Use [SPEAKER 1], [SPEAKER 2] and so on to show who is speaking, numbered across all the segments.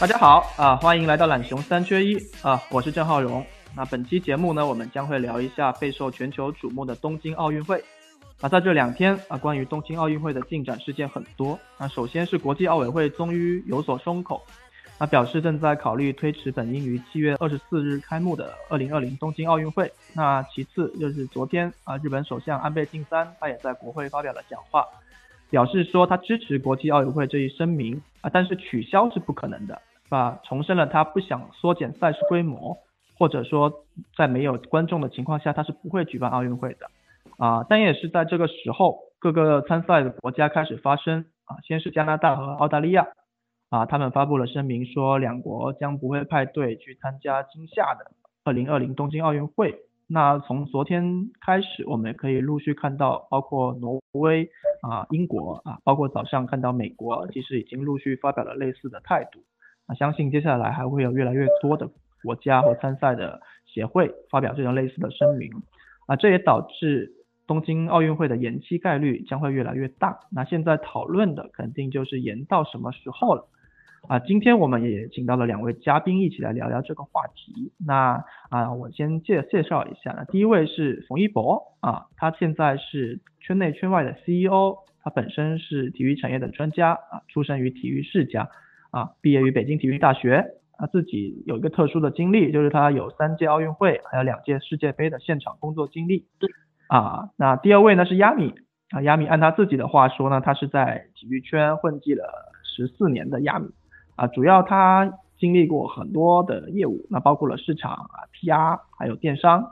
[SPEAKER 1] 大家好啊，欢迎来到懒熊三缺一啊，我是郑浩荣。那本期节目呢，我们将会聊一下备受全球瞩目的东京奥运会。啊在这两天啊，关于东京奥运会的进展事件很多。那首先是国际奥委会终于有所松口，那表示正在考虑推迟本应于七月二十四日开幕的二零二零东京奥运会。那其次就是昨天啊，日本首相安倍晋三他也在国会发表了讲话，表示说他支持国际奥委会这一声明啊，但是取消是不可能的。啊，重申了他不想缩减赛事规模，或者说在没有观众的情况下，他是不会举办奥运会的。啊，但也是在这个时候，各个参赛的国家开始发声。啊，先是加拿大和澳大利亚，啊，他们发布了声明说，两国将不会派队去参加今夏的2020东京奥运会。那从昨天开始，我们可以陆续看到，包括挪威、啊英国、啊，包括早上看到美国，其实已经陆续发表了类似的态度。相信接下来还会有越来越多的国家和参赛的协会发表这种类似的声明，啊，这也导致东京奥运会的延期概率将会越来越大。那现在讨论的肯定就是延到什么时候了，啊，今天我们也请到了两位嘉宾一起来聊聊这个话题。那啊，我先介介绍一下，那第一位是冯一博，啊，他现在是圈内圈外的 CEO，他本身是体育产业的专家，啊，出身于体育世家。啊，毕业于北京体育大学，他自己有一个特殊的经历，就是他有三届奥运会，还有两届世界杯的现场工作经历。啊，那第二位呢是亚米，啊，亚米按他自己的话说呢，他是在体育圈混迹了十四年的亚米，啊，主要他经历过很多的业务，那包括了市场啊、PR，还有电商，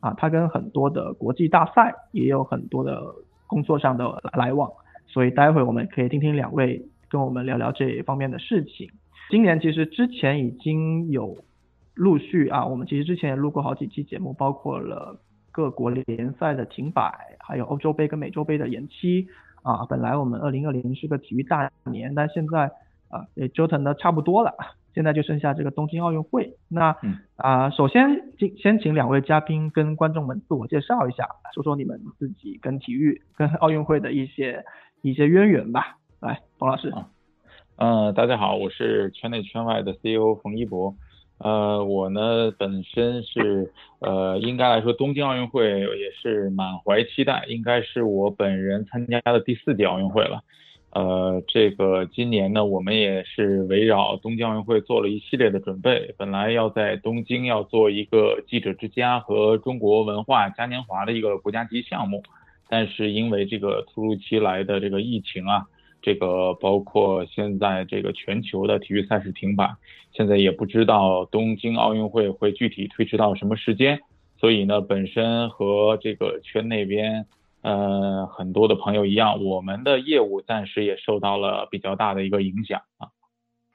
[SPEAKER 1] 啊，他跟很多的国际大赛也有很多的工作上的来往，所以待会我们可以听听两位。跟我们聊聊这一方面的事情。今年其实之前已经有陆续啊，我们其实之前也录过好几期节目，包括了各国联赛的停摆，还有欧洲杯跟美洲杯的延期啊。本来我们二零二零是个体育大年，但现在啊也折腾的差不多了，现在就剩下这个东京奥运会。那啊，首先先先请两位嘉宾跟观众们自我介绍一下，说说你们自己跟体育跟奥运会的一些一些渊源吧。来，冯老师
[SPEAKER 2] 啊，呃，大家好，我是圈内圈外的 CEO 冯一博，呃，我呢本身是呃，应该来说东京奥运会也是满怀期待，应该是我本人参加的第四届奥运会了，呃，这个今年呢，我们也是围绕东京奥运会做了一系列的准备，本来要在东京要做一个记者之家和中国文化嘉年华的一个国家级项目，但是因为这个突如其来的这个疫情啊。这个包括现在这个全球的体育赛事停摆，现在也不知道东京奥运会会具体推迟到什么时间，所以呢，本身和这个圈那边呃很多的朋友一样，我们的业务暂时也受到了比较大的一个影响啊。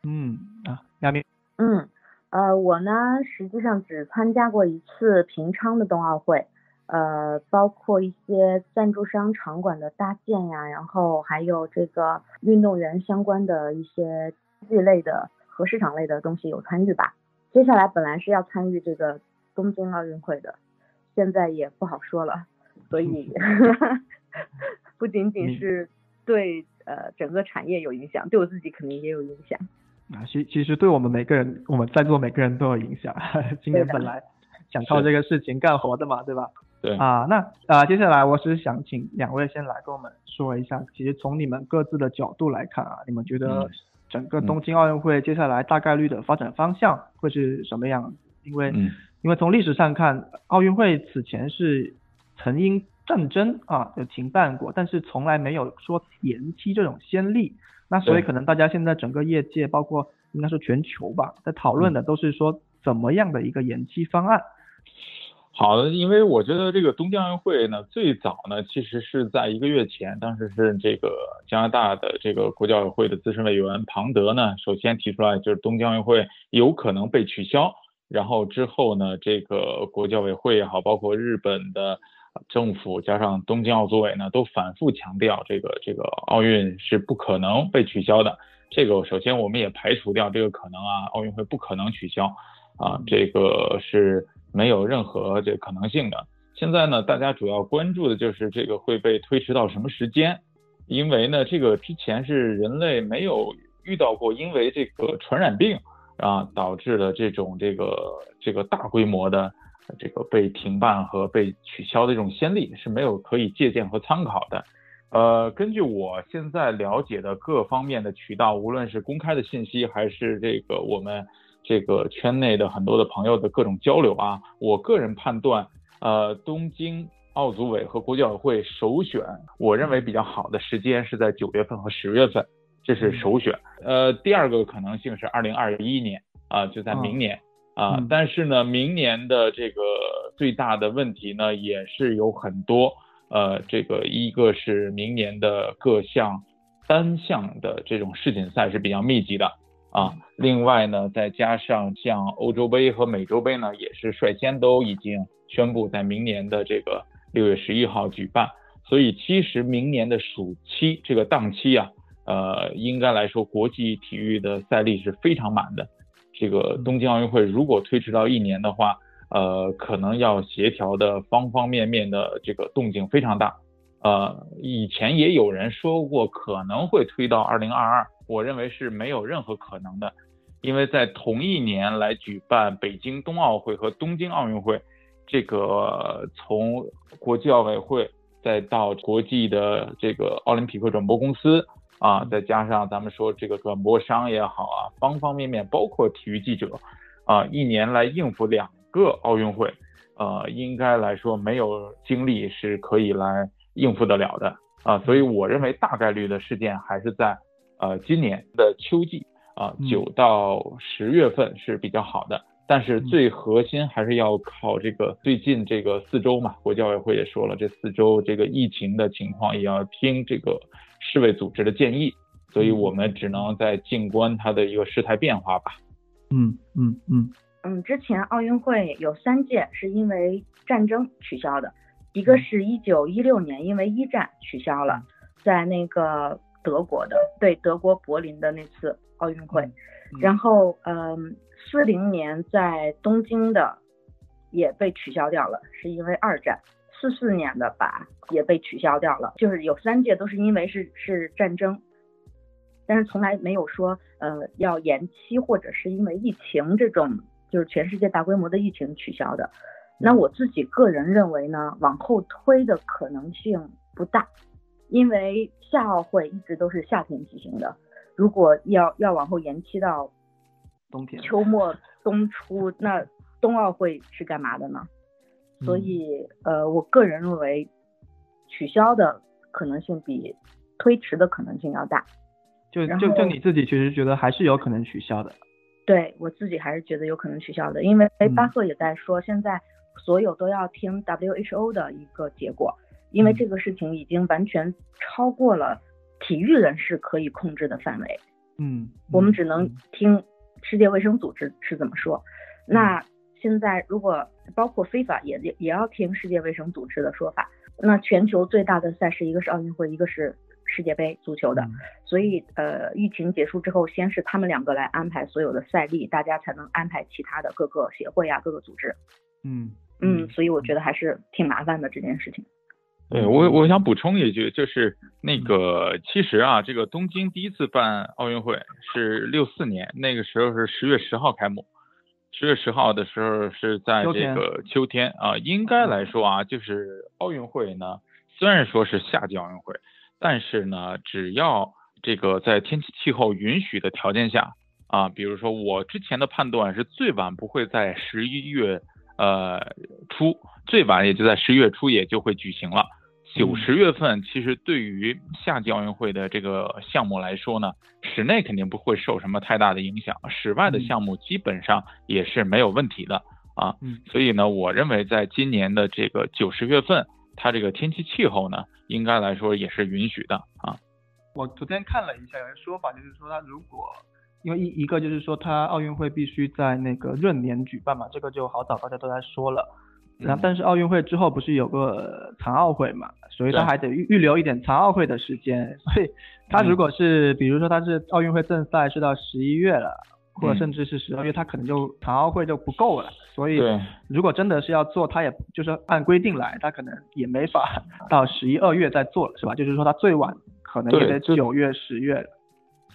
[SPEAKER 1] 嗯啊，亚明。
[SPEAKER 3] 嗯，呃，我呢实际上只参加过一次平昌的冬奥会。呃，包括一些赞助商场馆的搭建呀，然后还有这个运动员相关的一些剧类的和市场类的东西有参与吧。接下来本来是要参与这个东京奥运会的，现在也不好说了。所以 不仅仅是对呃整个产业有影响，对我自己肯定也有影响。
[SPEAKER 1] 啊，其其实对我们每个人，我们在座每个人都有影响。今年本来 想靠这个事情干活的嘛，对吧？
[SPEAKER 2] 对
[SPEAKER 1] 啊，那啊，接下来我是想请两位先来跟我们说一下，其实从你们各自的角度来看啊，你们觉得整个东京奥运会接下来大概率的发展方向会是什么样？因为因为从历史上看，奥运会此前是曾因战争啊就停办过，但是从来没有说延期这种先例。那所以可能大家现在整个业界，包括应该说全球吧，在讨论的都是说怎么样的一个延期方案。
[SPEAKER 2] 好的，因为我觉得这个东京奥运会呢，最早呢其实是在一个月前，当时是这个加拿大的这个国际奥委会的资深委员庞德呢，首先提出来就是东京奥运会有可能被取消，然后之后呢，这个国际奥委会也好，包括日本的政府加上东京奥组委呢，都反复强调这个这个奥运是不可能被取消的。这个首先我们也排除掉这个可能啊，奥运会不可能取消啊，这个是。没有任何这可能性的。现在呢，大家主要关注的就是这个会被推迟到什么时间？因为呢，这个之前是人类没有遇到过，因为这个传染病啊导致的这种这个这个大规模的这个被停办和被取消的这种先例是没有可以借鉴和参考的。呃，根据我现在了解的各方面的渠道，无论是公开的信息还是这个我们。这个圈内的很多的朋友的各种交流啊，我个人判断，呃，东京奥组委和国际奥委会首选，我认为比较好的时间是在九月份和十月份，这是首选。呃，第二个可能性是二零二一年啊，就在明年啊。但是呢，明年的这个最大的问题呢，也是有很多，呃，这个一个是明年的各项单项的这种世锦赛是比较密集的。啊，另外呢，再加上像欧洲杯和美洲杯呢，也是率先都已经宣布在明年的这个六月十一号举办。所以其实明年的暑期这个档期啊，呃，应该来说国际体育的赛例是非常满的。这个东京奥运会如果推迟到一年的话，呃，可能要协调的方方面面的这个动静非常大。呃，以前也有人说过可能会推到二零二二。我认为是没有任何可能的，因为在同一年来举办北京冬奥会和东京奥运会，这个从国际奥委会再到国际的这个奥林匹克转播公司啊，再加上咱们说这个转播商也好啊，方方面面，包括体育记者啊，一年来应付两个奥运会，呃，应该来说没有精力是可以来应付得了的啊，所以我认为大概率的事件还是在。呃，今年的秋季啊，九到十月份是比较好的，但是最核心还是要靠这个最近这个四周嘛，国际奥委会也说了，这四周这个疫情的情况也要听这个世卫组织的建议，所以我们只能在静观它的一个事态变化吧。
[SPEAKER 1] 嗯嗯嗯。
[SPEAKER 3] 嗯，之前奥运会有三届是因为战争取消的，一个是一九一六年因为一战取消了，在那个。德国的对德国柏林的那次奥运会，然后嗯，四零年在东京的也被取消掉了，是因为二战。四四年的吧也被取消掉了，就是有三届都是因为是是战争，但是从来没有说呃要延期或者是因为疫情这种就是全世界大规模的疫情取消的。那我自己个人认为呢，往后推的可能性不大。因为夏奥会一直都是夏天举行的，如果要要往后延期到
[SPEAKER 1] 冬天、
[SPEAKER 3] 秋末、冬初，那冬奥会是干嘛的呢？所以，呃，我个人认为取消的可能性比推迟的可能性要大。
[SPEAKER 1] 就就就你自己其实觉得还是有可能取消的？
[SPEAKER 3] 对我自己还是觉得有可能取消的，因为巴赫也在说，现在所有都要听 WHO 的一个结果。因为这个事情已经完全超过了体育人士可以控制的范围，
[SPEAKER 1] 嗯，
[SPEAKER 3] 我们只能听世界卫生组织是怎么说。那现在如果包括非法也也也要听世界卫生组织的说法。那全球最大的赛事一个是奥运会，一个是世界杯足球的，所以呃，疫情结束之后，先是他们两个来安排所有的赛例，大家才能安排其他的各个协会啊、各个组织。
[SPEAKER 1] 嗯
[SPEAKER 3] 嗯，所以我觉得还是挺麻烦的这件事情。
[SPEAKER 2] 对我，我想补充一句，就是那个，其实啊，这个东京第一次办奥运会是六四年，那个时候是十月十号开幕，十月十号的时候是在这个秋天啊，应该来说啊，就是奥运会呢，虽然说是夏季奥运会，但是呢，只要这个在天气气候允许的条件下啊，比如说我之前的判断是最晚不会在十一月呃初，最晚也就在十一月初也就会举行了。九十月份其实对于夏季奥运会的这个项目来说呢，室内肯定不会受什么太大的影响，室外的项目基本上也是没有问题的啊。
[SPEAKER 1] 嗯
[SPEAKER 2] 所以呢，我认为在今年的这个九十月份，它这个天气气候呢，应该来说也是允许的啊。
[SPEAKER 1] 我昨天看了一下，有人说法就是说，他如果因为一一个就是说，他奥运会必须在那个闰年举办嘛，这个就好早大家都在说了。然后，但是奥运会之后不是有个残奥会嘛，所以他还得预预留一点残奥会的时间。所以，他如果是、比如说他是奥运会正赛是到十一月了，或者
[SPEAKER 2] 嗯
[SPEAKER 1] 甚至是十二月，他可能就残奥会就不够了。所以，如果真的是要做，他也就是按规定来，他可能也没法 到十一二月再做了，是吧？就是说他最晚可能也得九月十月了。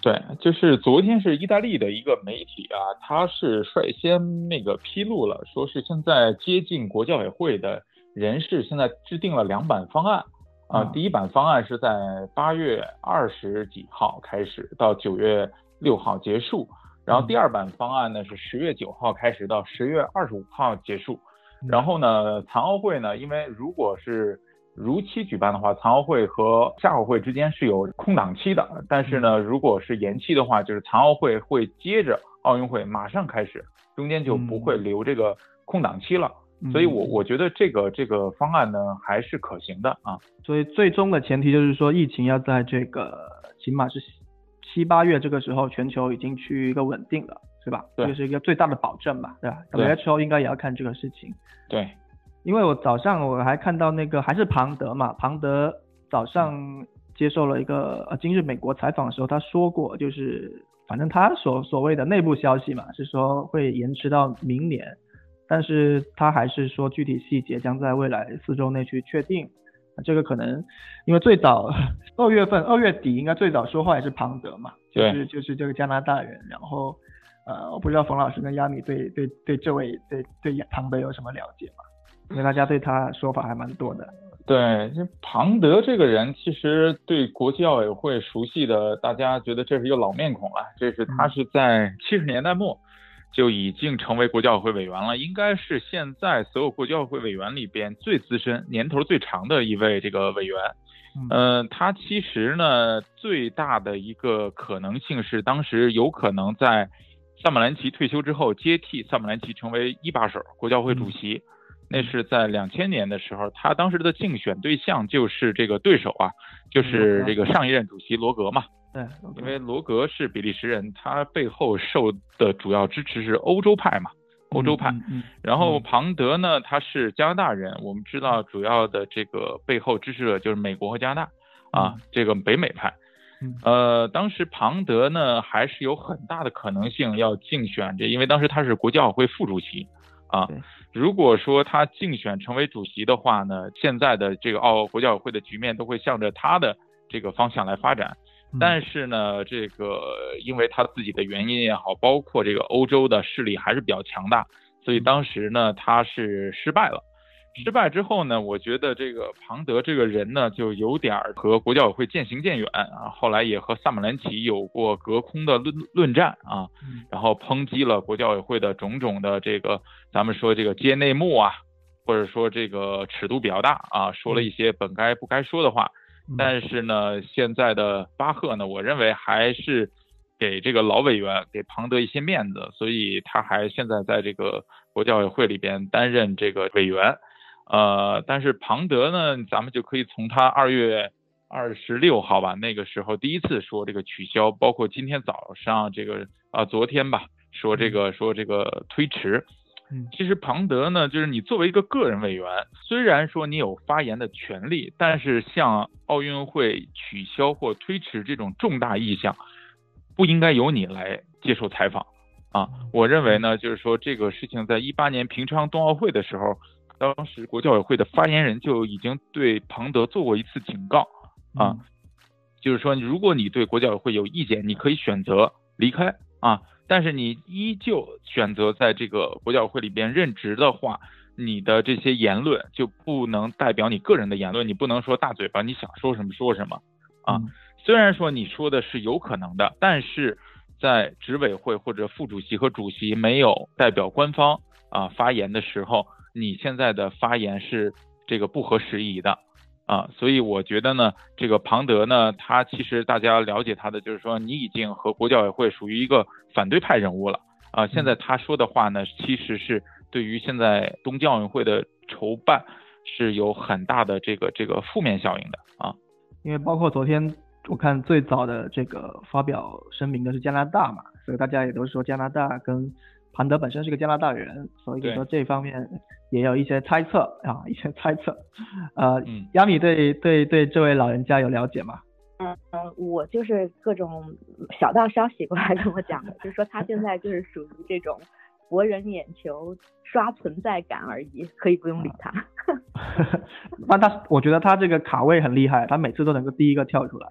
[SPEAKER 2] 对，就是昨天是意大利的一个媒体啊，他是率先那个披露了，说是现在接近国教委会的人士现在制定了两版方案。啊，
[SPEAKER 1] 嗯。
[SPEAKER 2] 第一版方案是在八月二十几号开始到九月六号结束，然后第二版方案呢是十月九号开始到十月二十五号结束，然后呢，残奥会呢，因为如果是如期举办的话，残奥会和夏奥会之间是有空档期的。但是呢，如果是延期的话，就是残奥会会接着奥运会马上开始，中间就不会留这个空档期了。
[SPEAKER 1] 嗯
[SPEAKER 2] 所以我我觉得这个这个方案呢还是可行的啊。
[SPEAKER 1] 所以最终的前提就是说，疫情要在这个起码是七八月这个时候，全球已经趋于一个稳定了，是吧？
[SPEAKER 2] 对
[SPEAKER 1] 这是一个最大的保证吧，对吧
[SPEAKER 2] 对
[SPEAKER 1] ？WHO 应该也要看这个事情，
[SPEAKER 2] 对，
[SPEAKER 1] 因为我早上我还看到那个还是庞德嘛，庞德早上接受了一个呃今日美国采访的时候，他说过，就是反正他所所谓的内部消息嘛，是说会延迟到明年，但是他还是说具体细节将在未来四周内去确定。这个可能因为最早二月份二月底应该最早说话也是庞德嘛，就是就是这个加拿大人，然后呃我不知道冯老师跟亚米对对对这位对对庞德有什么了解吗？因为大家对他说法还蛮多的。
[SPEAKER 2] 对，这庞德这个人，其实对国际奥委会熟悉的，大家觉得这是一个老面孔了。这是他是在七十年代末就已经成为国际奥委会委员了，应该是现在所有国际奥委会委员里边最资深、年头最长的一位这个委员。
[SPEAKER 1] 嗯
[SPEAKER 2] 呃，他其实呢最大的一个可能性是，当时有可能在萨马兰奇退休之后接替萨马兰奇成为一把手、国际奥会主席。那是在两千年的时候，他当时的竞选对象就是这个对手啊，就是这个上一任主席罗格嘛。
[SPEAKER 1] 对，
[SPEAKER 2] 因为罗格是比利时人，他背后受的主要支持是欧洲派嘛，欧洲派。然后
[SPEAKER 1] 嗯
[SPEAKER 2] 庞德呢，他是加拿大人，我们知道主要的这个背后支持者就是美国和加拿大啊，这个北美派。
[SPEAKER 1] 嗯
[SPEAKER 2] 呃，当时庞德呢还是有很大的可能性要竞选这，因为当时他是国际奥委会副主席啊。如果说他竞选成为主席的话呢，现在的这个奥国际奥委会的局面都会向着他的这个方向来发展。
[SPEAKER 1] 嗯
[SPEAKER 2] 但是呢，这个因为他自己的原因也好，包括这个欧洲的势力还是比较强大，所以当时呢他是失败了。失败之后呢，我觉得这个庞德这个人呢，就有点儿和国际奥委会渐行渐远啊。后来也和萨马兰奇有过隔空的论论战啊，
[SPEAKER 1] 嗯
[SPEAKER 2] 然后抨击了国际奥委会的种种的这个，咱们说这个揭内幕啊，或者说这个尺度比较大啊，说了一些本该不该说的话。
[SPEAKER 1] 嗯
[SPEAKER 2] 但是呢，现在的巴赫呢，我认为还是给这个老委员给庞德一些面子，所以他还现在在这个国际奥委会里边担任这个委员。呃，但是庞德呢，咱们就可以从他二月二十六号吧，那个时候第一次说这个取消，包括今天早上这个啊、昨天吧，说这个说这个推迟。
[SPEAKER 1] 嗯
[SPEAKER 2] 其实庞德呢，就是你作为一个个人委员，虽然说你有发言的权利，但是像奥运会取消或推迟这种重大意向，不应该由你来接受采访啊。我认为呢，就是说这个事情在一八年平昌冬奥会的时候，当时国教委会的发言人就已经对庞德做过一次警告啊，就是说如果你对国教委会有意见，你可以选择离开啊。但是你依旧选择在这个国教委会里边任职的话，你的这些言论就不能代表你个人的言论，你不能说大嘴巴，你想说什么说什么啊。
[SPEAKER 1] 嗯
[SPEAKER 2] 虽然说你说的是有可能的，但是在执委会或者副主席和主席没有代表官方啊发言的时候，你现在的发言是这个不合时宜的。啊，所以我觉得呢，这个庞德呢，他其实大家了解他的，就是说你已经和国教委会属于一个反对派人物了啊。现在他说的话呢，其实是对于现在东京奥运会的筹办是有很大的这个这个负面效应的啊。
[SPEAKER 1] 因为包括昨天我看最早的这个发表声明的是加拿大嘛，所以大家也都说加拿大跟庞德本身是个加拿大人，所以说这方面也有一些猜测啊，一些猜测。呃，
[SPEAKER 2] 嗯
[SPEAKER 1] 亚米对对对这位老人家有了解吗？
[SPEAKER 3] 嗯，我就是各种小道消息过来跟我讲的，就是说他现在就是属于这种博人眼球、刷存在感而已，可以不用理他。
[SPEAKER 1] 那他我觉得他这个卡位很厉害，他每次都能够第一个跳出来。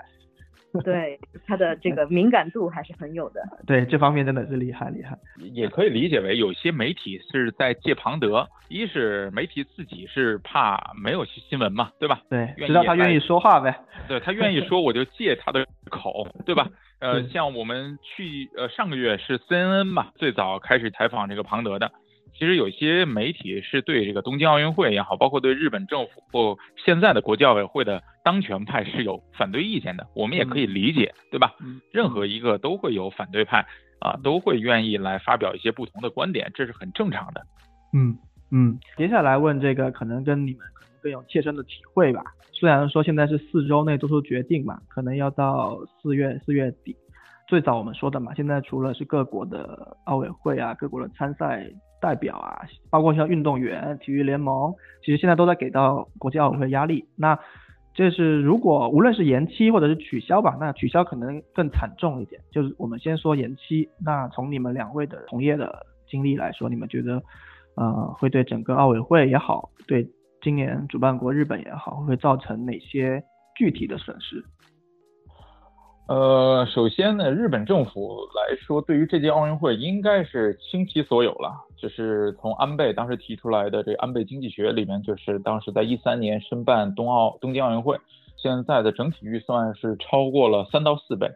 [SPEAKER 3] 对他的这个敏感度还是很有的。
[SPEAKER 1] 对这方面真的是厉害厉害。
[SPEAKER 2] 也可以理解为有些媒体是在借庞德，一是媒体自己是怕没有新闻嘛，对吧？
[SPEAKER 1] 对，知道他愿意说话呗。
[SPEAKER 2] 对他愿意说，我就借他的口，对吧？呃，像我们去呃上个月是 CNN 嘛，最早开始采访这个庞德的。其实有些媒体是对这个东京奥运会也好，包括对日本政府或现在的国际奥委会的当权派是有反对意见的，我们也可以理解，对吧？
[SPEAKER 1] 嗯
[SPEAKER 2] 任何一个都会有反对派啊，都会愿意来发表一些不同的观点，这是很正常的。
[SPEAKER 1] 嗯嗯，接下来问这个可能跟你们可能更有切身的体会吧。虽然说现在是四周内做出决定嘛，可能要到四月四月底。最早我们说的嘛，现在除了是各国的奥委会啊，各国的参赛代表啊，包括像运动员、体育联盟，其实现在都在给到国际奥委会压力。那这是如果无论是延期或者是取消吧，那取消可能更惨重一点。就是我们先说延期，那从你们两位的从业的经历来说，你们觉得呃会对整个奥委会也好，对今年主办国日本也好，会造成哪些具体的损失？
[SPEAKER 2] 呃，首先呢，日本政府来说，对于这届奥运会应该是倾其所有了。就是从安倍当时提出来的这个安倍经济学里面，就是当时在一三年申办冬奥东京奥运会，现在的整体预算是超过了三到四倍，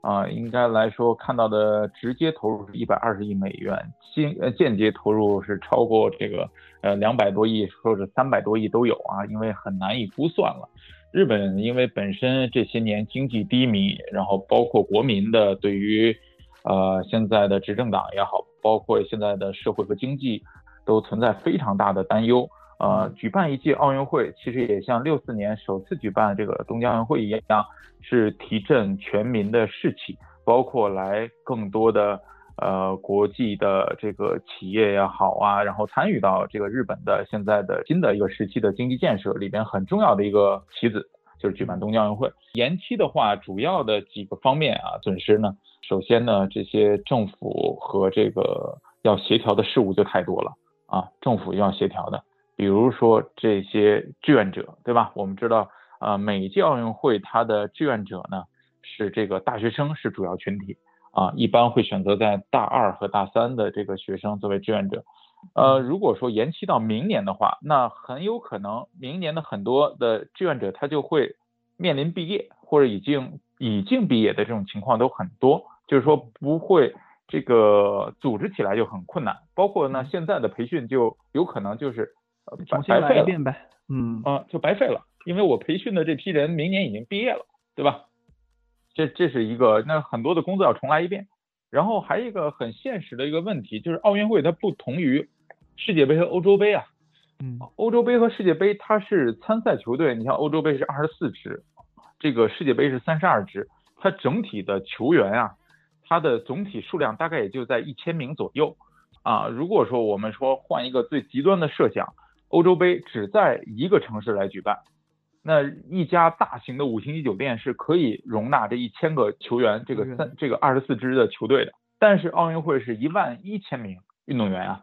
[SPEAKER 2] 啊、应该来说看到的直接投入是一百二十亿美元，间呃间接投入是超过这个呃两百多亿，或者三百多亿都有啊，因为很难以估算了。日本因为本身这些年经济低迷，然后包括国民的对于呃现在的执政党也好，包括现在的社会和经济都存在非常大的担忧。呃，举办一届奥运会，其实也像六四年首次举办这个东京奥运会一样，是提振全民的士气，包括来更多的呃国际的这个企业也好啊，然后参与到这个日本的现在的新的一个时期的经济建设里边很重要的一个棋子，就是举办东京奥运会。延期的话，主要的几个方面啊损失呢，首先呢，这些政府和这个要协调的事务就太多了啊，政府要协调的，比如说这些志愿者，对吧？我们知道，呃，每届奥运会它的志愿者呢是这个大学生是主要群体。啊，一般会选择在大二和大三的这个学生作为志愿者。呃，如果说延期到明年的话，那很有可能明年的很多的志愿者他就会面临毕业或者已经已经毕业的这种情况都很多，就是说不会这个组织起来就很困难，包括呢现在的培训就有可能就是
[SPEAKER 1] 重新
[SPEAKER 2] 白费了
[SPEAKER 1] 来一遍呗。嗯
[SPEAKER 2] 啊、就白费了，因为我培训的这批人明年已经毕业了，对吧？这这是一个，那很多的工作要重来一遍。然后还有一个很现实的一个问题，就是奥运会它不同于世界杯和欧洲杯啊。
[SPEAKER 1] 嗯
[SPEAKER 2] 欧洲杯和世界杯它是参赛球队，你像欧洲杯是二十四支，这个世界杯是三十二支，它整体的球员啊，它的总体数量大概也就在一千名左右啊。如果说我们说换一个最极端的设想，欧洲杯只在一个城市来举办，那一家大型的五星级酒店是可以容纳这一千个球员，这个三这个二十四支的球队的。但是奥运会是一万一千名运动员啊，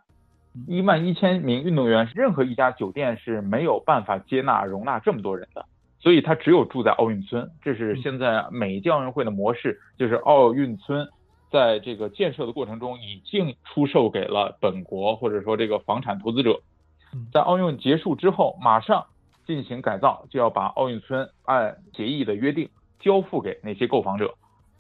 [SPEAKER 2] 一万一千名运动员，任何一家酒店是没有办法接纳容纳这么多人的，所以他只有住在奥运村。这是现在每一届奥运会的模式，就是奥运村在这个建设的过程中已经出售给了本国或者说这个房产投资者
[SPEAKER 1] 嗯，
[SPEAKER 2] 在奥运结束之后马上进行改造，就要把奥运村按协议的约定交付给那些购房者。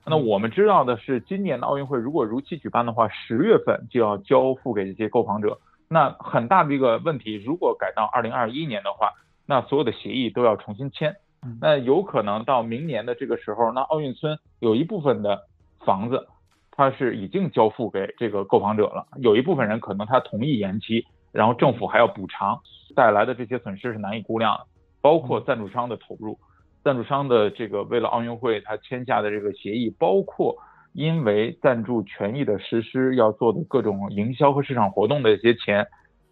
[SPEAKER 2] 那我们知道的是，今年的奥运会如果如期举办的话，十月份就要交付给这些购房者。那很大的一个问题，如果改到二零二一年的话，那所有的协议都要重新签
[SPEAKER 1] 嗯。
[SPEAKER 2] 那有可能到明年的这个时候，那奥运村有一部分的房子，它是已经交付给这个购房者了，有一部分人可能他同意延期，然后政府还要补偿，带来的这些损失是难以估量的，包括赞助商的投入，赞助商的这个为了奥运会他签下的这个协议，包括因为赞助权益的实施要做的各种营销和市场活动的一些钱，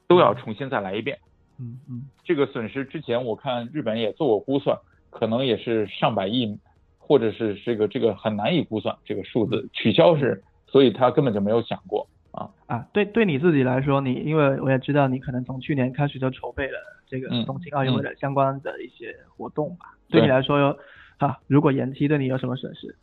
[SPEAKER 2] 都要重新再来一遍。
[SPEAKER 1] 嗯嗯
[SPEAKER 2] 这个损失之前我看日本也做过估算，可能也是上百亿，或者是这个这个很难以估算这个数字。取消是，所以他根本就没有想过啊。
[SPEAKER 1] 啊，对对你自己来说，你因为我也知道你可能从去年开始就筹备了这个
[SPEAKER 2] 嗯
[SPEAKER 1] 东京奥运会的相关的一些活动吧，
[SPEAKER 2] 对
[SPEAKER 1] 对你来说有啊，如果延期对你有什么损失？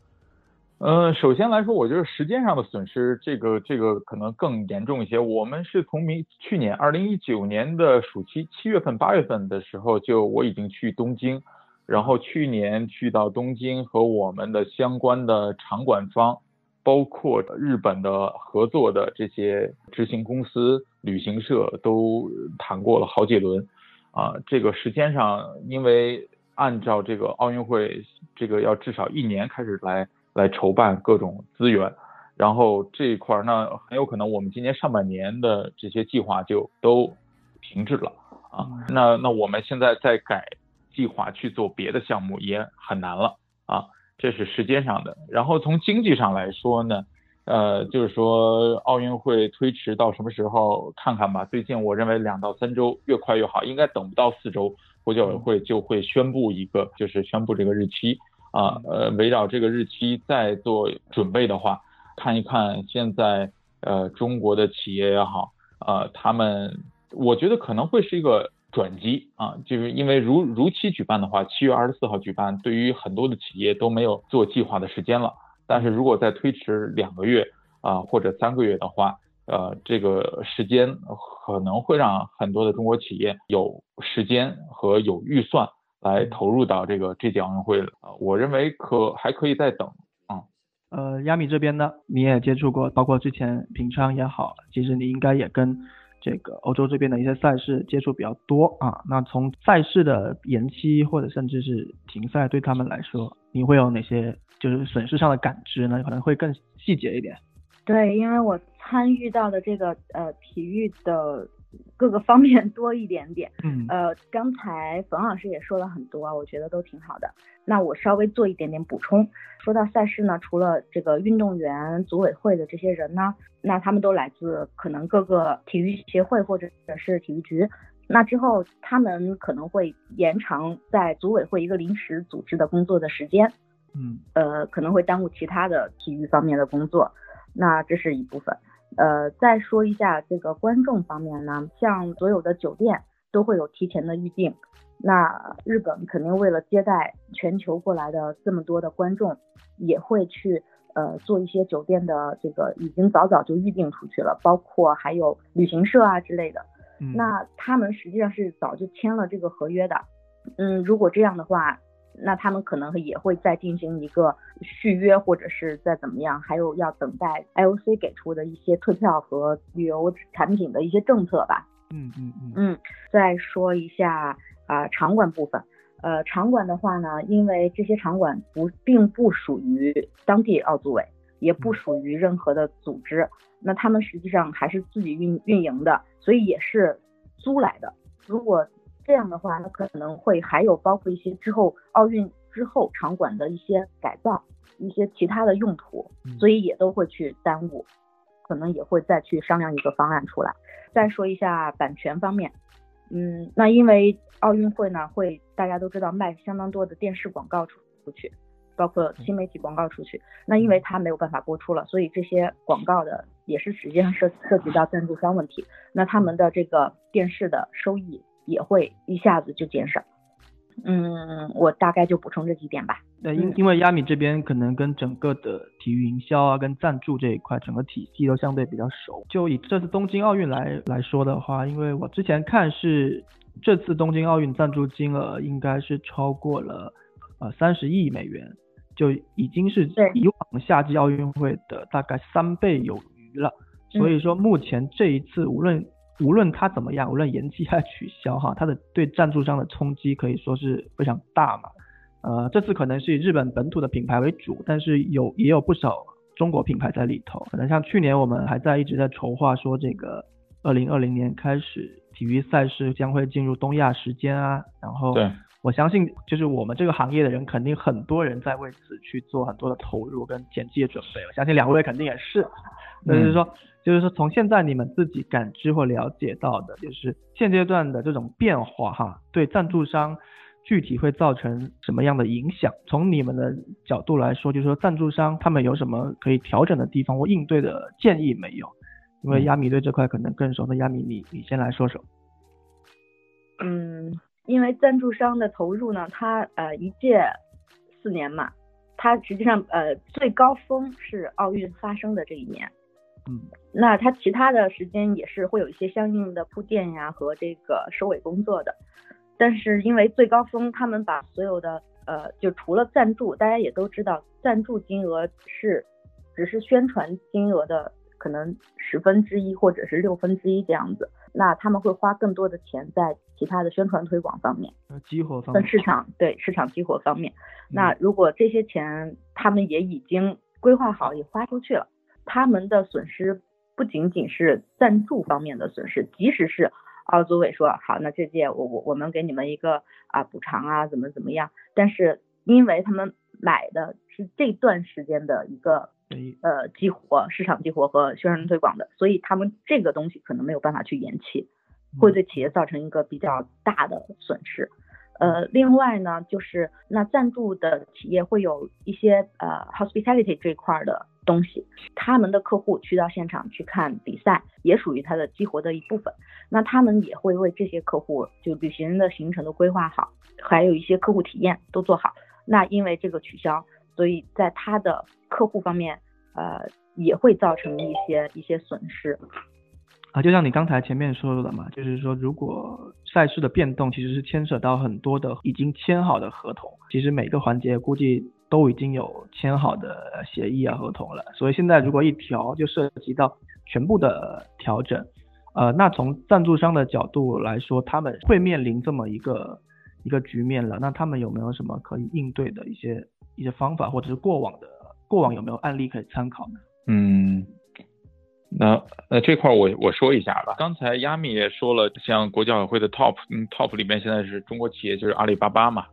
[SPEAKER 2] 呃，首先来说，我觉得时间上的损失，这个这个可能更严重一些。我们是从明去年二零一九年的暑期七月份、八月份的时候，就我已经去东京，然后去年去到东京和我们的相关的场馆方，包括日本的合作的这些执行公司、旅行社都谈过了好几轮。啊，这个时间上，因为按照这个奥运会，这个要至少一年开始来来筹办各种资源，然后这一块儿，那很有可能我们今年上半年的这些计划就都停滞了啊。那那我们现在再改计划去做别的项目也很难了啊，这是时间上的。然后从经济上来说呢，呃，就是说奥运会推迟到什么时候看看吧。最近我认为两到三周越快越好，应该等不到四周，国际奥委会就会宣布一个，就是宣布这个日期啊。呃，围绕这个日期再做准备的话，看一看现在呃中国的企业也好，呃，他们我觉得可能会是一个转机啊，就是因为如如期举办的话，七月二十四号举办，对于很多的企业都没有做计划的时间了。但是如果再推迟两个月啊、或者三个月的话，呃，这个时间可能会让很多的中国企业有时间和有预算来投入到这个这届奥运会了。啊、我认为可还可以再等啊。
[SPEAKER 1] 呃，亚米这边呢，你也接触过，包括之前平昌也好，其实你应该也跟这个欧洲这边的一些赛事接触比较多啊。那从赛事的延期或者甚至是停赛，对他们来说，你会有哪些就是损失上的感知呢？可能会更细节一点。
[SPEAKER 3] 对，因为我参与到的这个呃体育的各个方面 多一点点。
[SPEAKER 1] 嗯
[SPEAKER 3] 呃，刚才冯老师也说了很多啊，我觉得都挺好的。那我稍微做一点点补充。说到赛事呢，除了这个运动员、组委会的这些人呢，那他们都来自可能各个体育协会或者是体育局。那之后，他们可能会延长在组委会一个临时组织的工作的时间，
[SPEAKER 1] 嗯
[SPEAKER 3] 呃，可能会耽误其他的体育方面的工作。那这是一部分。呃，再说一下这个观众方面呢，像所有的酒店都会有提前的预定。那日本肯定为了接待全球过来的这么多的观众，也会去呃做一些酒店的这个已经早早就预定出去了，包括还有旅行社啊之类的。
[SPEAKER 1] 嗯，
[SPEAKER 3] 那他们实际上是早就签了这个合约的。嗯，如果这样的话，那他们可能也会再进行一个续约，或者是再怎么样，还有要等待 IOC 给出的一些退票和旅游产品的一些政策吧。
[SPEAKER 1] 嗯嗯嗯
[SPEAKER 3] 嗯，再说一下啊、场馆部分。呃，场馆的话呢，因为这些场馆不并不属于当地奥组委，也不属于任何的组织，那他们实际上还是自己运运营的，所以也是租来的。如果这样的话，那可能会还有包括一些之后奥运之后场馆的一些改造，一些其他的用途，所以也都会去耽误，可能也会再去商量一个方案出来。再说一下版权方面，嗯，那因为奥运会呢，会大家都知道卖相当多的电视广告出出去，包括新媒体广告出去。那因为它没有办法播出了，所以这些广告的也是实际上涉涉及到赞助商问题，那他们的这个电视的收益也会一下子就减少。嗯，我大概就补充这几点吧。
[SPEAKER 1] 对，因
[SPEAKER 3] 嗯
[SPEAKER 1] 因为亚米这边可能跟整个的体育营销啊，跟赞助这一块整个体系都相对比较熟。就以这次东京奥运来来说的话，因为我之前看是这次东京奥运赞助金额应该是超过了呃三十亿美元，就已经是以往夏季奥运会的大概三倍有余了。所以说目前这一次无论无论它怎么样，无论延期还是取消哈，它的对赞助商的冲击可以说是非常大嘛。呃，这次可能是以日本本土的品牌为主，但是有也有不少中国品牌在里头。可能像去年我们还在一直在筹划说这个二零二零年开始，体育赛事将会进入东亚时间啊，然后，我相信就是我们这个行业的人，肯定很多人在为此去做很多的投入跟前期的准备。我相信两位肯定也是，那就是说，就是说从现在你们自己感知或了解到的，就是现阶段的这种变化哈，对赞助商具体会造成什么样的影响？从你们的角度来说，就是说赞助商他们有什么可以调整的地方或应对的建议没有？因为亚米对这块可能更熟，那亚米你你先来说说。
[SPEAKER 3] 嗯，因为赞助商的投入呢，它呃一届四年嘛，它实际上呃最高峰是奥运发生的这一年，
[SPEAKER 1] 嗯，
[SPEAKER 3] 那他其他的时间也是会有一些相应的铺垫呀和这个收尾工作的，但是因为最高峰他们把所有的呃就除了赞助，大家也都知道赞助金额是只是宣传金额的可能十分之一或者是六分之一这样子，那他们会花更多的钱在其他的宣传推广方面。
[SPEAKER 1] 呃激活方面，
[SPEAKER 3] 跟市场对市场激活方面。那如果这些钱他们也已经规划好，也花出去了，他们的损失不仅仅是赞助方面的损失，即使是奥组委说好，那这届我我我们给你们一个啊补偿啊，怎么怎么样，但是因为他们买的是这段时间的一个呃激活市场激活和宣传推广的，所以他们这个东西可能没有办法去延期，会对企业造成一个比较大的损失。呃，另外呢，就是那赞助的企业会有一些呃 hospitality 这一块儿的东西，他们的客户去到现场去看比赛，也属于他的激活的一部分。那他们也会为这些客户就旅行的行程都规划好，还有一些客户体验都做好。那因为这个取消，所以在他的客户方面，呃，也会造成一些一些损失。
[SPEAKER 1] 啊，就像你刚才前面说的嘛，就是说如果赛事的变动其实是牵扯到很多的已经签好的合同，其实每个环节估计都已经有签好的协议啊合同了，所以现在如果一调就涉及到全部的调整，呃，那从赞助商的角度来说，他们会面临这么一个一个局面了，那他们有没有什么可以应对的一些一些方法，或者是过往的过往有没有案例可以参考呢？
[SPEAKER 2] 嗯，那那这块我我说一下吧。刚才亚米也说了，像国际奥委会的 top，嗯，top 里面现在是中国企业，就是阿里巴巴嘛。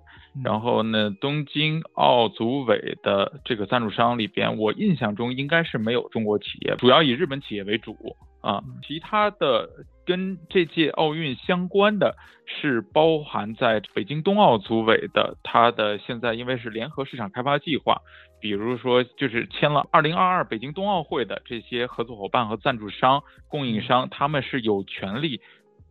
[SPEAKER 2] 然后呢，东京奥组委的这个赞助商里边，我印象中应该是没有中国企业，主要以日本企业为主啊。其他的跟这届奥运相关的是包含在北京冬奥组委的，它的现在因为是联合市场开发计划，比如说就是签了二零二二北京冬奥会的这些合作伙伴和赞助商、供应商，他们是有权利。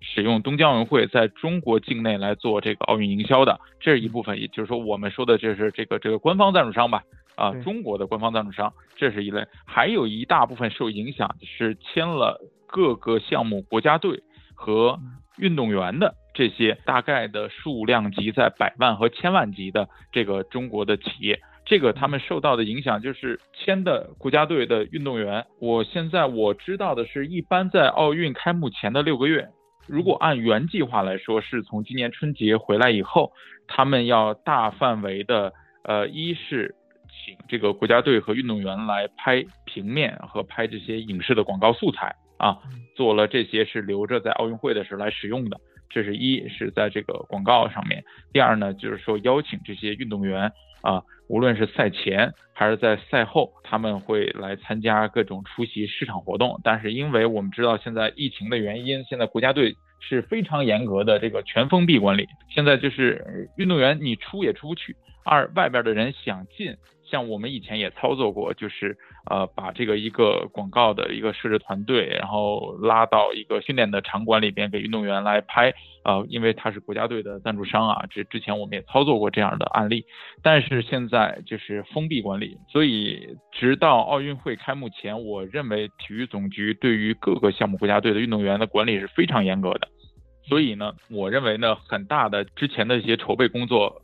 [SPEAKER 2] 使用东京奥运会在中国境内来做这个奥运营销的，这是一部分，也就是说我们说的这是这个这个官方赞助商吧，啊，
[SPEAKER 1] 对
[SPEAKER 2] 中国的官方赞助商，这是一类，还有一大部分受影响是签了各个项目国家队和运动员的这些大概的数量级在百万和千万级的这个中国的企业。这个他们受到的影响就是签的国家队的运动员，我现在我知道的是，一般在奥运开幕前的六个月，如果按原计划来说，是从今年春节回来以后，他们要大范围的，呃，一是请这个国家队和运动员来拍平面和拍这些影视的广告素材啊，做了这些是留着在奥运会的时候来使用的。这是一是在这个广告上面，第二呢，就是说邀请这些运动员啊，无论是赛前还是在赛后，他们会来参加各种出席市场活动。但是因为我们知道现在疫情的原因，现在国家队是非常严格的这个全封闭管理。现在就是呃运动员你出也出不去，二外边的人想进。像我们以前也操作过，就是呃把这个一个广告的一个设置团队，然后拉到一个训练的场馆里边给运动员来拍，呃，因为他是国家队的赞助商啊，这之前我们也操作过这样的案例，但是现在就是封闭管理，所以直到奥运会开幕前，我认为体育总局对于各个项目国家队的运动员的管理是非常严格的，所以呢，我认为呢，很大的之前的一些筹备工作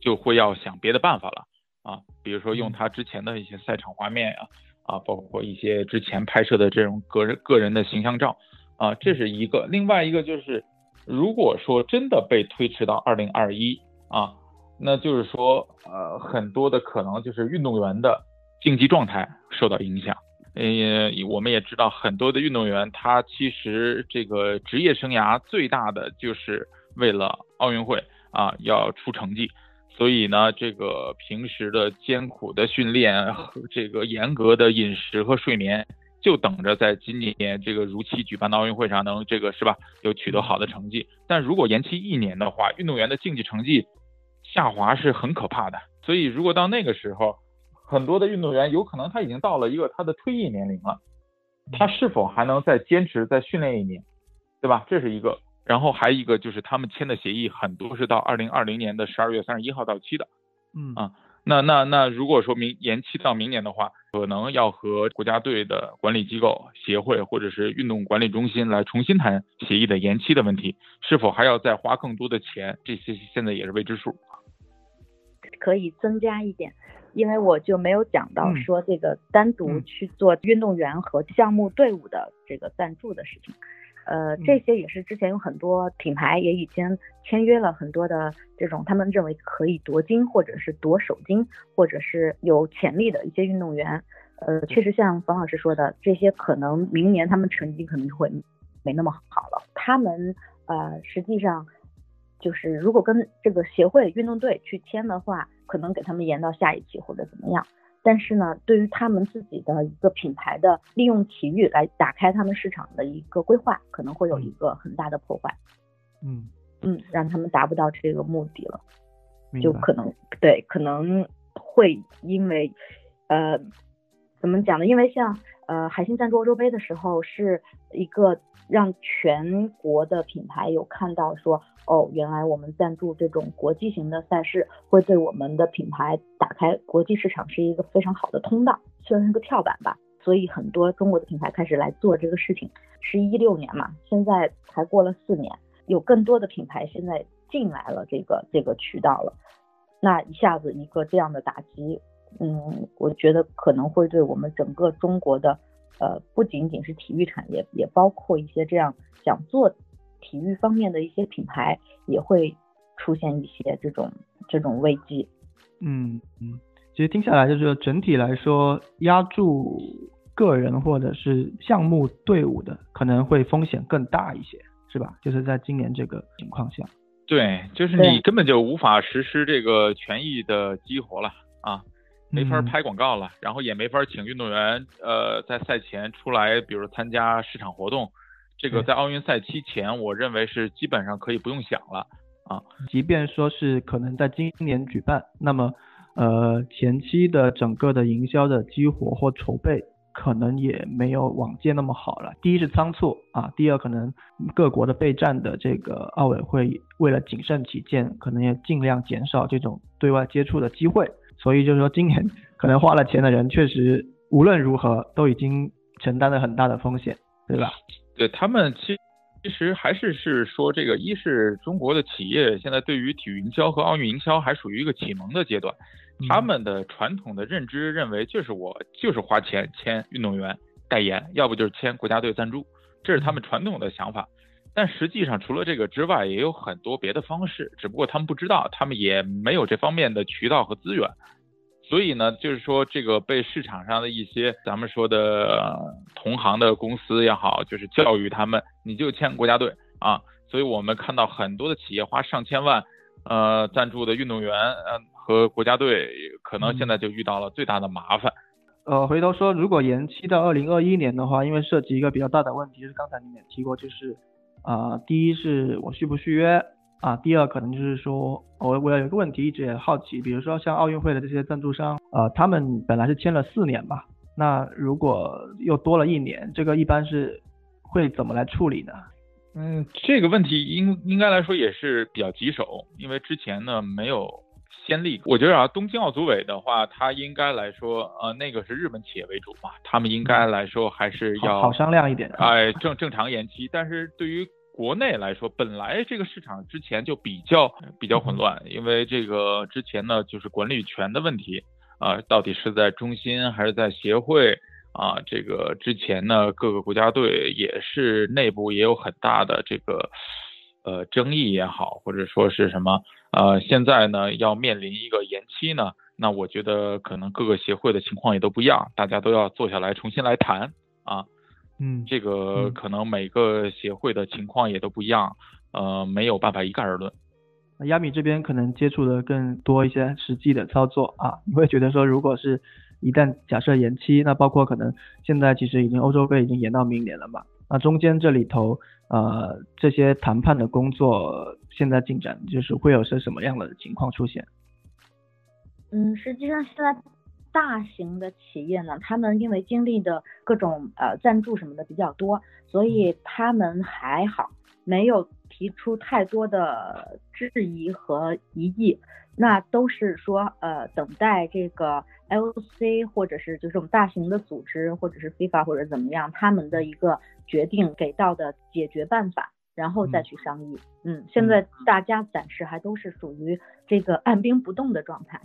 [SPEAKER 2] 就会要想别的办法了。啊，比如说用他之前的一些赛场画面呀、啊，包括一些之前拍摄的这种个人个人的形象照，啊，这是一个。另外一个就是，如果说真的被推迟到二零二一啊，那就是说，呃，很多的可能就是运动员的竞技状态受到影响。呃，我们也知道很多的运动员，他其实这个职业生涯最大的就是为了奥运会啊，要出成绩。所以呢，这个平时的艰苦的训练和这个严格的饮食和睡眠，就等着在今年这个如期举办的奥运会上能这个是吧，有取得好的成绩。但如果延期一年的话，运动员的竞技成绩下滑是很可怕的。所以如果到那个时候，很多的运动员有可能他已经到了一个他的退役年龄了，他是否还能再坚持再训练一年，对吧？这是一个。然后还一个就是他们签的协议很多是到二零二零年的十二月三十一号到期的，
[SPEAKER 1] 嗯
[SPEAKER 2] 啊，那那那如果说明延期到明年的话，可能要和国家队的管理机构协会或者是运动管理中心来重新谈协议的延期的问题，是否还要再花更多的钱，这些现在也是未知数。
[SPEAKER 3] 可以增加一点，因为我就没有讲到
[SPEAKER 1] 嗯
[SPEAKER 3] 说这个单独
[SPEAKER 1] 嗯
[SPEAKER 3] 去做运动员和项目队伍的这个赞助的事情。这些也是之前有很多品牌也已经签约了很多的这种他们认为可以夺金或者是夺首金或者是有潜力的一些运动员。呃，确实像冯老师说的，这些可能明年他们成绩可能就会没那么好了。他们呃，实际上就是如果跟这个协会运动队去签的话，可能给他们延到下一期或者怎么样。但是呢，对于他们自己的一个品牌的利用体育来打开他们市场的一个规划，可能会有一个很大的破坏。
[SPEAKER 1] 嗯，
[SPEAKER 3] 嗯，让他们达不到这个目的了，就可能对，可能会因为呃，怎么讲呢？因为像呃海信赞助欧洲杯的时候，是一个让全国的品牌有看到说，哦，原来我们赞助这种国际型的赛事，会对我们的品牌打开国际市场是一个非常好的通道，算是个跳板吧。所以很多中国的品牌开始来做这个事情，是一六年嘛，现在才过了四年，有更多的品牌现在进来了这个这个渠道了，那一下子一个这样的打击，嗯，我觉得可能会对我们整个中国的，呃，不仅仅是体育产业，也包括一些这样想做体育方面的一些品牌，也会出现一些这种这种危机。
[SPEAKER 1] 嗯嗯，其实听下来就是整体来说，压住个人或者是项目队伍的可能会风险更大一些，是吧？就是在今年这个情况下，
[SPEAKER 2] 对，就是你根本就无法实施这个权益的激活了啊，没法
[SPEAKER 1] 嗯
[SPEAKER 2] 拍广告了，然后也没法请运动员呃在赛前出来，比如参加市场活动。这个在奥运赛期前，我认为是基本上可以不用想了啊。
[SPEAKER 1] 即便说是可能在今年举办，那么呃前期的整个的营销的激活或筹备，可能也没有往届那么好了。第一是仓促啊，第二可能各国的备战的这个奥委会为了谨慎起见，可能也尽量减少这种对外接触的机会。所以就是说，今年可能花了钱的人，确实无论如何都已经承担了很大的风险，对吧？
[SPEAKER 2] 对他们其其实还是是说这个，一是中国的企业现在对于体育营销和奥运营销还属于一个启蒙的阶段，
[SPEAKER 1] 嗯
[SPEAKER 2] 他们的传统的认知认为就是我就是花钱签运动员代言，要不就是签国家队赞助，这是他们传统的想法。但实际上，除了这个之外，也有很多别的方式，只不过他们不知道，他们也没有这方面的渠道和资源。所以呢，就是说这个被市场上的一些咱们说的呃同行的公司也好，就是教育他们，你就签国家队啊。所以我们看到很多的企业花上千万，呃，赞助的运动员，呃，和国家队，可能现在就遇到了最大的麻烦。
[SPEAKER 1] 呃，回头说，如果延期到二零二一年的话，因为涉及一个比较大的问题，就是刚才你们也提过，就是啊、第一是我续不续约啊，第二可能就是说，我我有一个问题一直也好奇，比如说像奥运会的这些赞助商，呃，他们本来是签了四年吧，那如果又多了一年，这个一般是会怎么来处理呢？
[SPEAKER 2] 嗯，这个问题应应该来说也是比较棘手，因为之前呢没有先例。我觉得啊，东京奥组委的话，它应该来说，呃，那个是日本企业为主嘛，他们应该来说还是要
[SPEAKER 1] 好好商量一点。
[SPEAKER 2] 哎，正正常延期，但是对于国内来说，本来这个市场之前就比较比较混乱，因为这个之前呢就是管理权的问题啊、到底是在中心还是在协会啊？这个之前呢各个国家队也是内部也有很大的这个呃争议也好，或者说是什么呃，现在呢要面临一个延期呢，那我觉得可能各个协会的情况也都不一样，大家都要坐下来重新来谈啊。
[SPEAKER 1] 嗯，
[SPEAKER 2] 这个可能每个协会的情况也都不一样，呃，没有办法一概而论。
[SPEAKER 1] 那亚米这边可能接触的更多一些实际的操作啊，你会觉得说，如果是一旦假设延期，那包括可能现在其实已经欧洲杯已经延到明年了嘛，那中间这里头呃这些谈判的工作现在进展就是会有些什么样的情况出现？
[SPEAKER 3] 嗯，实际上现在大型的企业呢，他们因为经历的各种呃赞助什么的比较多，所以他们还好，没有提出太多的质疑和疑义。那都是说呃等待这个 LC 或者是就这种大型的组织或者是 FIFA 或者怎么样他们的一个决定给到的解决办法，然后再去商议。嗯，现在大家暂时还都是属于这个按兵不动的状态。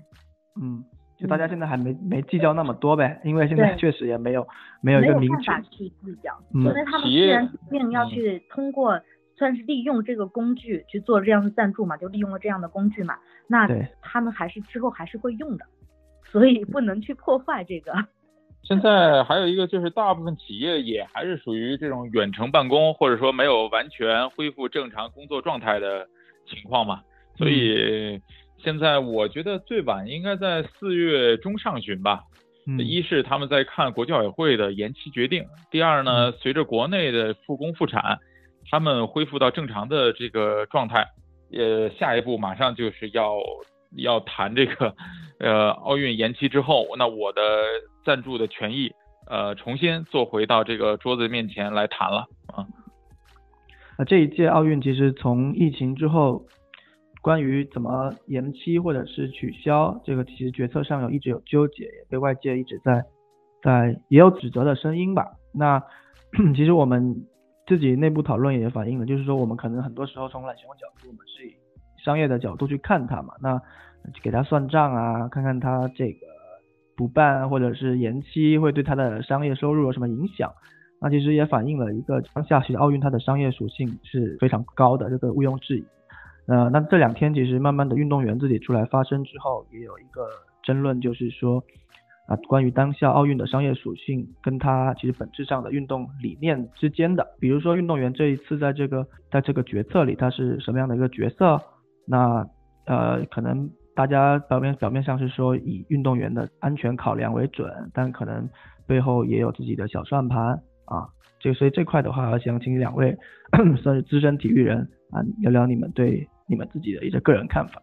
[SPEAKER 1] 嗯，就大家现在还没没计较那么多呗，因为现在确实也没有没有
[SPEAKER 3] 没
[SPEAKER 1] 一个明确
[SPEAKER 3] 有办法去计较，
[SPEAKER 1] 嗯。
[SPEAKER 3] 因为他们
[SPEAKER 2] 企业
[SPEAKER 3] 既然决定要去通过，算是利用这个工具去做这样的赞助嘛，就利用了这样的工具嘛，那他们还是之后还是会用的，所以不能去破坏这个。
[SPEAKER 2] 现在还有一个就是，大部分企业也还是属于这种远程办公，或者说没有完全恢复正常工作状态的情况嘛。所以现在我觉得最晚应该在四月中上旬吧。
[SPEAKER 1] 嗯
[SPEAKER 2] 一是他们在看国际奥委会的延期决定，第二呢，随着国内的复工复产，他们恢复到正常的这个状态，呃，下一步马上就是要要谈这个，呃，奥运延期之后，那我的赞助的权益，呃，重新坐回到这个桌子面前来谈了啊。
[SPEAKER 1] 呃，这一届奥运其实从疫情之后，关于怎么延期或者是取消这个，其实决策上有一直有纠结，也被外界一直在在也有指责的声音吧。那 其实我们自己内部讨论也反映了，就是说我们可能很多时候从懒熊角度，我们是以商业的角度去看它嘛，那给他算账啊，看看他这个补办或者是延期会对他的商业收入有什么影响。那其实也反映了一个当下其实奥运它的商业属性是非常高的，这个毋庸置疑。呃，那这两天其实慢慢的运动员自己出来发声之后，也有一个争论，就是说啊，关于当下奥运的商业属性跟它其实本质上的运动理念之间的，比如说运动员这一次在这个在这个决策里他是什么样的一个角色，那呃可能大家表面表面上是说以运动员的安全考量为准，但可能背后也有自己的小算盘啊。这所以这块的话，想请两位 算是资深体育人啊，聊聊你们对你们自己的一些个人看法。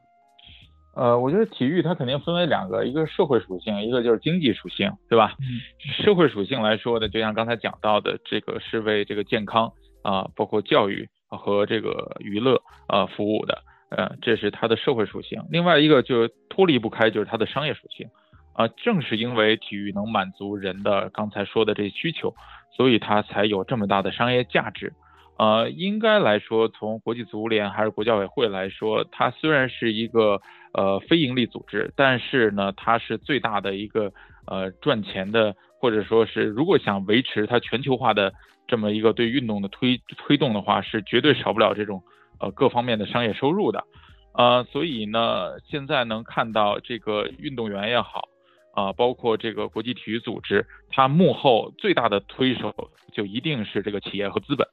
[SPEAKER 2] 呃，我觉得体育它肯定分为两个，一个是社会属性，一个就是经济属性，对吧？
[SPEAKER 1] 嗯
[SPEAKER 2] 社会属性来说的，就像刚才讲到的，这个是为这个健康啊、包括教育和这个娱乐啊、服务的，呃，这是它的社会属性。另外一个就脱离不开就是它的商业属性啊、正是因为体育能满足人的刚才说的这需求，所以它才有这么大的商业价值。呃，应该来说，从国际足联还是国教委会来说，它虽然是一个呃非盈利组织，但是呢，它是最大的一个呃赚钱的，或者说是如果想维持它全球化的这么一个对运动的推推动的话，是绝对少不了这种呃各方面的商业收入的。呃，所以呢，现在能看到这个运动员也好，啊、包括这个国际体育组织，它幕后最大的推手就一定是这个企业和资本。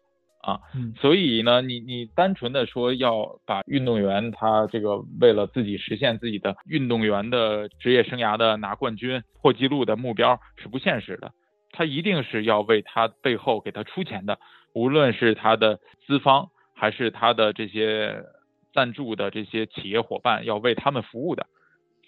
[SPEAKER 2] 啊，
[SPEAKER 1] 嗯。
[SPEAKER 2] 所以呢，你你单纯的说要把运动员他这个为了自己实现自己的运动员的职业生涯的拿冠军、破纪录的目标是不现实的，他一定是要为他背后给他出钱的，无论是他的资方还是他的这些赞助的这些企业伙伴，要为他们服务的。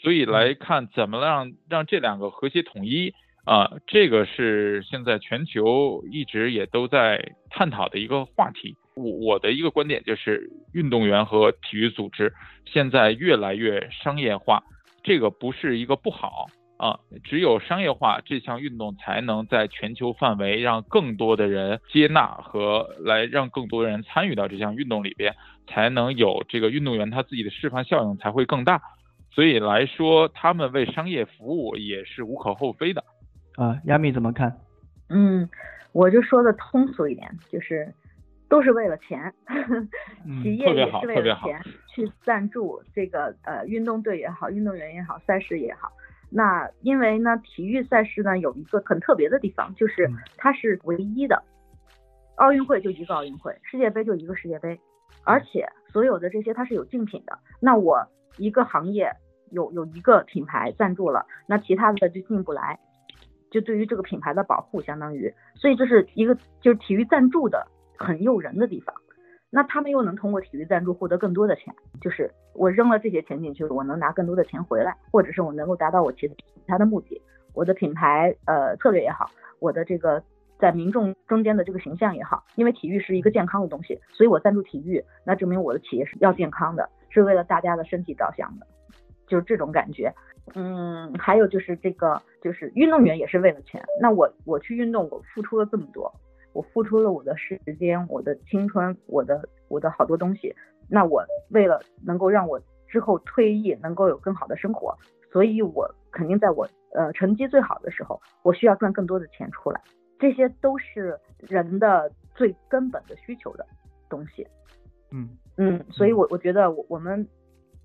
[SPEAKER 2] 所以来看怎么让让这两个和谐统一啊、这个是现在全球一直也都在探讨的一个话题。我我的一个观点就是，运动员和体育组织现在越来越商业化，这个不是一个不好啊，只有商业化这项运动才能在全球范围让更多的人接纳和来让更多人参与到这项运动里边，才能有这个运动员他自己的示范效应才会更大。所以来说，他们为商业服务也是无可厚非的。
[SPEAKER 1] 啊，亚米怎么看？
[SPEAKER 3] 嗯，我就说的通俗一点，就是都是为了钱，
[SPEAKER 1] 嗯
[SPEAKER 3] 企业也是为
[SPEAKER 2] 好特别好
[SPEAKER 3] 了钱去赞助这个呃运动队也好，运动员也好，赛事也好。那因为呢，体育赛事呢有一个很特别的地方，就是
[SPEAKER 1] 嗯
[SPEAKER 3] 它是唯一的，奥运会就一个奥运会，世界杯就一个世界杯，而且所有的这些它是有竞品的。那我一个行业有有一个品牌赞助了，那其他的就进不来，就对于这个品牌的保护相当于，所以这是一个就是体育赞助的很诱人的地方。那他们又能通过体育赞助获得更多的钱，就是我扔了这些钱进去，我能拿更多的钱回来，或者是我能够达到我其他的目的，我的品牌呃策略也好，我的这个在民众中间的这个形象也好，因为体育是一个健康的东西，所以我赞助体育，那证明我的企业是要健康的，是为了大家的身体着想的，就是这种感觉。嗯，还有就是这个，就是运动员也是为了钱。那我我去运动，我付出了这么多，我付出了我的时间、我的青春、我的我的好多东西。那我为了能够让我之后退役能够有更好的生活，所以我肯定在我呃成绩最好的时候，我需要赚更多的钱出来。这些都是人的最根本的需求的东西。
[SPEAKER 1] 嗯
[SPEAKER 3] 嗯，所以我我觉得我我们，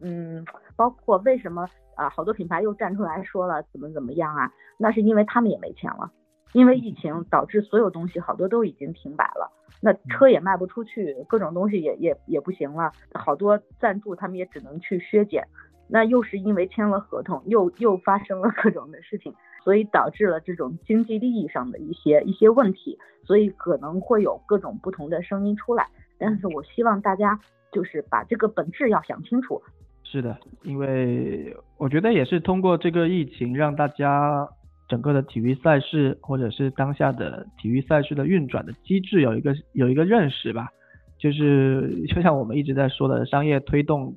[SPEAKER 3] 嗯，包括为什么啊，好多品牌又站出来说了怎么怎么样啊，那是因为他们也没钱了，因为疫情导致所有东西好多都已经停摆了，那车也卖不出去，各种东西也也也不行了，好多赞助他们也只能去削减，那又是因为签了合同，又又发生了各种的事情，所以导致了这种经济利益上的一些一些问题，所以可能会有各种不同的声音出来。但是我希望大家就是把这个本质要想清楚。
[SPEAKER 1] 是的，因为我觉得也是通过这个疫情，让大家整个的体育赛事或者是当下的体育赛事的运转的机制有一个有一个认识吧。就是就像我们一直在说的，商业推动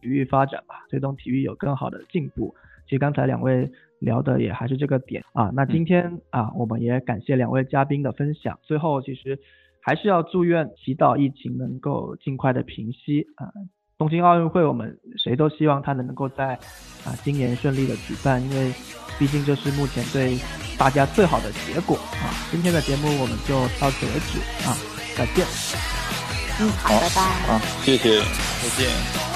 [SPEAKER 1] 体育发展吧，推动体育有更好的进步。其实刚才两位聊的也还是这个点啊。那今天啊，我们也感谢两位嘉宾的分享。最后，其实还是要祝愿祈祷疫情能够尽快的平息啊。东京奥运会，我们谁都希望它能够在啊今年顺利的举办，因为毕竟这是目前对大家最好的结果啊。今天的节目我们就到此为止啊，再见。
[SPEAKER 3] 嗯，好，拜拜。
[SPEAKER 2] 好，谢谢，再见。